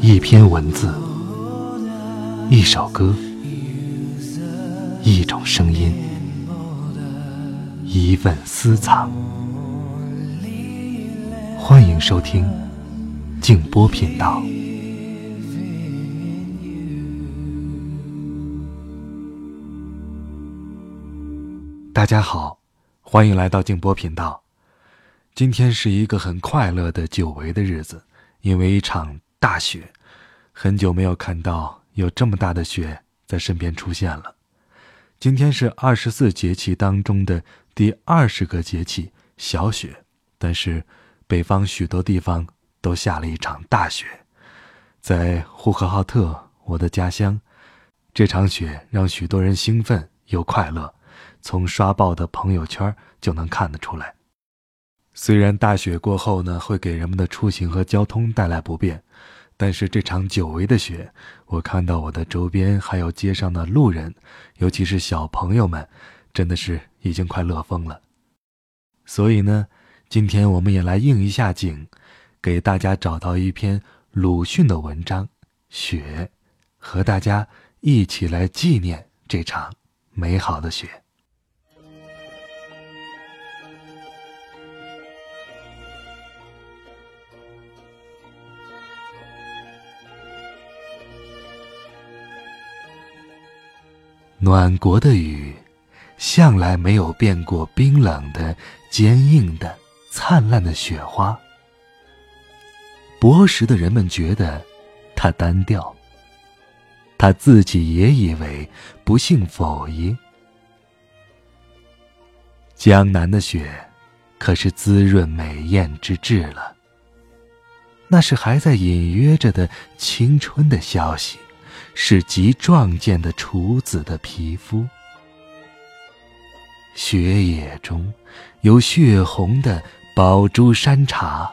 一篇文字，一首歌，一种声音，一份私藏。欢迎收听静波频道。大家好，欢迎来到静波频道。今天是一个很快乐的久违的日子，因为一场大雪，很久没有看到有这么大的雪在身边出现了。今天是二十四节气当中的第二十个节气小雪，但是北方许多地方都下了一场大雪，在呼和浩特，我的家乡，这场雪让许多人兴奋又快乐。从刷爆的朋友圈就能看得出来。虽然大雪过后呢，会给人们的出行和交通带来不便，但是这场久违的雪，我看到我的周边还有街上的路人，尤其是小朋友们，真的是已经快乐疯了。所以呢，今天我们也来应一下景，给大家找到一篇鲁迅的文章《雪》，和大家一起来纪念这场美好的雪。暖国的雨，向来没有变过冰冷的、坚硬的、灿烂的雪花。博识的人们觉得它单调，他自己也以为不幸否耶。江南的雪，可是滋润美艳之至了。那是还在隐约着的青春的消息。是极壮健的处子的皮肤，雪野中有血红的宝珠山茶，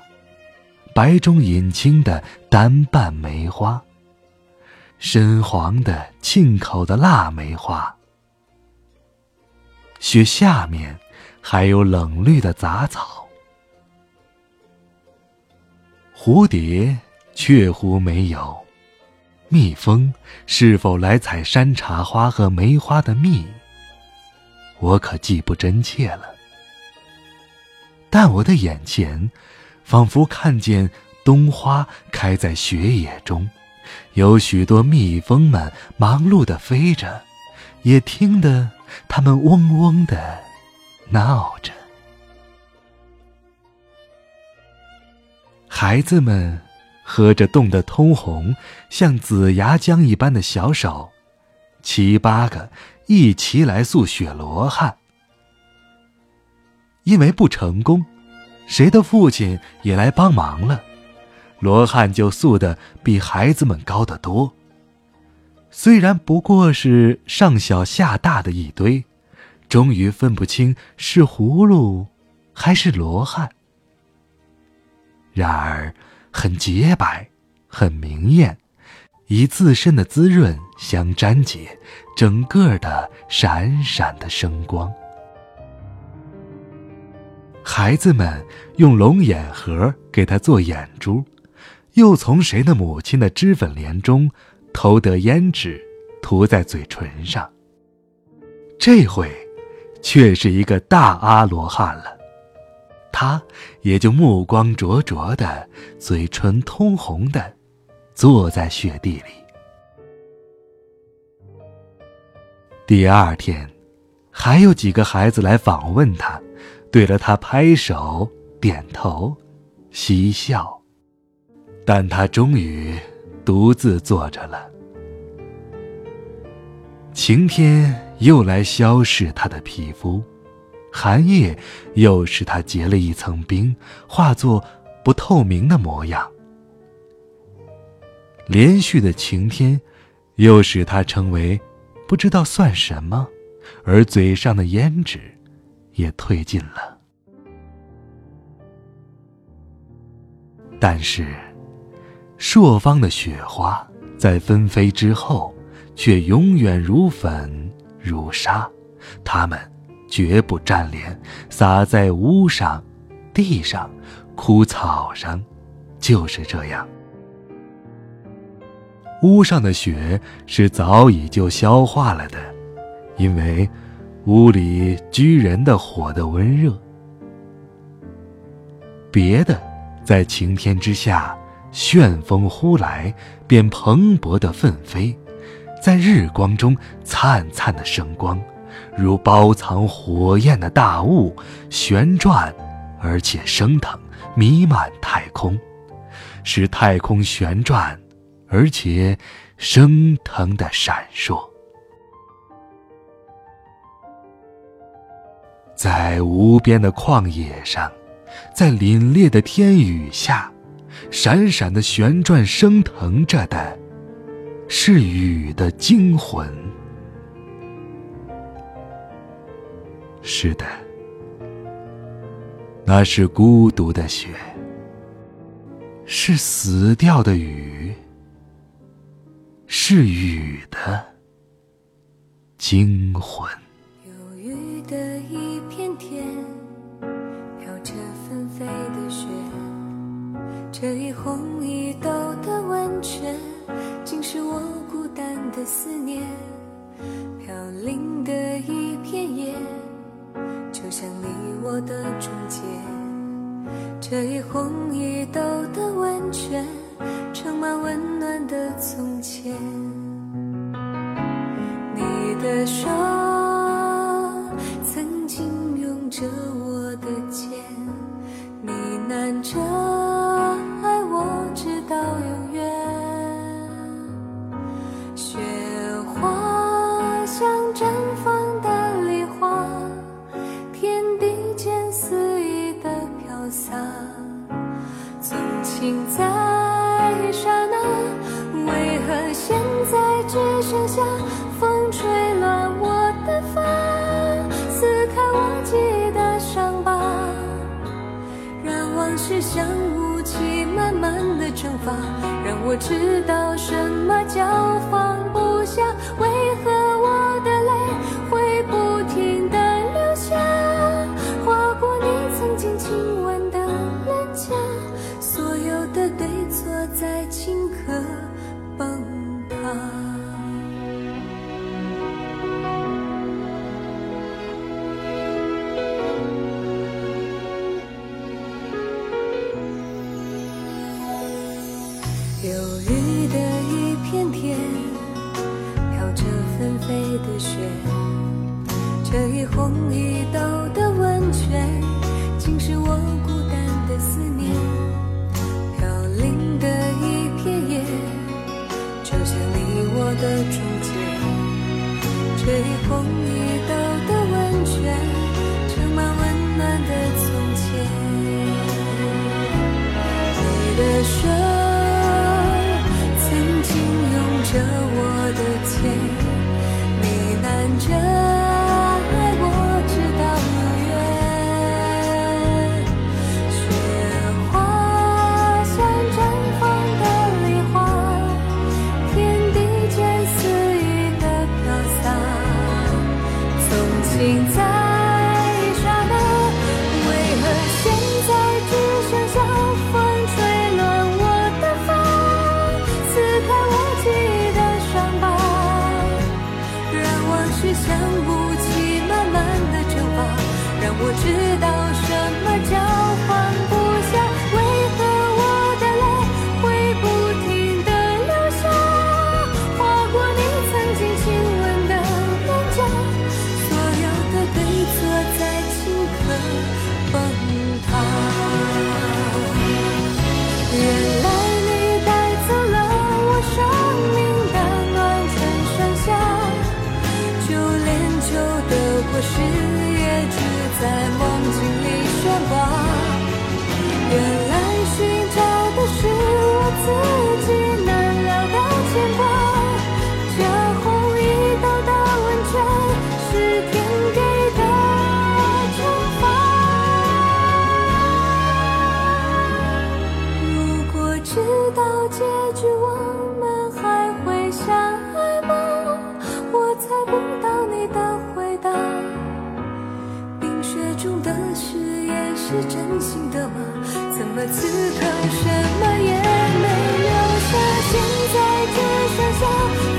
白中隐青的单瓣梅花，深黄的沁口的腊梅花。雪下面还有冷绿的杂草，蝴蝶确乎没有。蜜蜂是否来采山茶花和梅花的蜜？我可记不真切了。但我的眼前，仿佛看见冬花开在雪野中，有许多蜜蜂们忙碌地飞着，也听得它们嗡嗡地闹着。孩子们。喝着冻得通红、像紫牙浆一般的小手，七八个一齐来塑雪罗汉。因为不成功，谁的父亲也来帮忙了，罗汉就塑得比孩子们高得多。虽然不过是上小下大的一堆，终于分不清是葫芦还是罗汉。然而。很洁白，很明艳，以自身的滋润相粘结，整个的闪闪的生光。孩子们用龙眼核给他做眼珠，又从谁的母亲的脂粉莲中偷得胭脂，涂在嘴唇上。这回，却是一个大阿罗汉了。他也就目光灼灼的，嘴唇通红的，坐在雪地里。第二天，还有几个孩子来访问他，对着他拍手点头，嬉笑，但他终于独自坐着了。晴天又来消逝他的皮肤。寒夜又使他结了一层冰，化作不透明的模样。连续的晴天，又使他成为不知道算什么，而嘴上的胭脂也褪尽了。但是，朔方的雪花在纷飞之后，却永远如粉如沙，它们。绝不沾连，洒在屋上、地上、枯草上，就是这样。屋上的雪是早已就消化了的，因为屋里居人的火的温热。别的，在晴天之下，旋风呼来，便蓬勃的奋飞，在日光中灿灿的生光，如包藏火焰的大雾，旋转，而且升腾，弥漫太空，使太空旋转。而且，升腾的闪烁，在无边的旷野上，在凛冽的天宇下，闪闪的旋转升腾着的，是雨的精魂。是的，那是孤独的雪，是死掉的雨。是雨的精魂。忧郁的一片天，飘着纷飞的雪。这一红这一红一豆的温泉。情在刹那，为何现在。只剩下风吹乱我的发，撕开忘记的伤疤，让往事像雾气慢慢的蒸发，让我知道什么叫放忧郁的一片天，飘着纷飞的雪。这一红一豆的温泉，竟是我孤单的思念。飘零的一片叶，就像你我的到结局，我们还会相爱吗？我猜不到你的回答。冰雪中的誓言是真心的吗？怎么此刻什么也没留下？现在只剩下。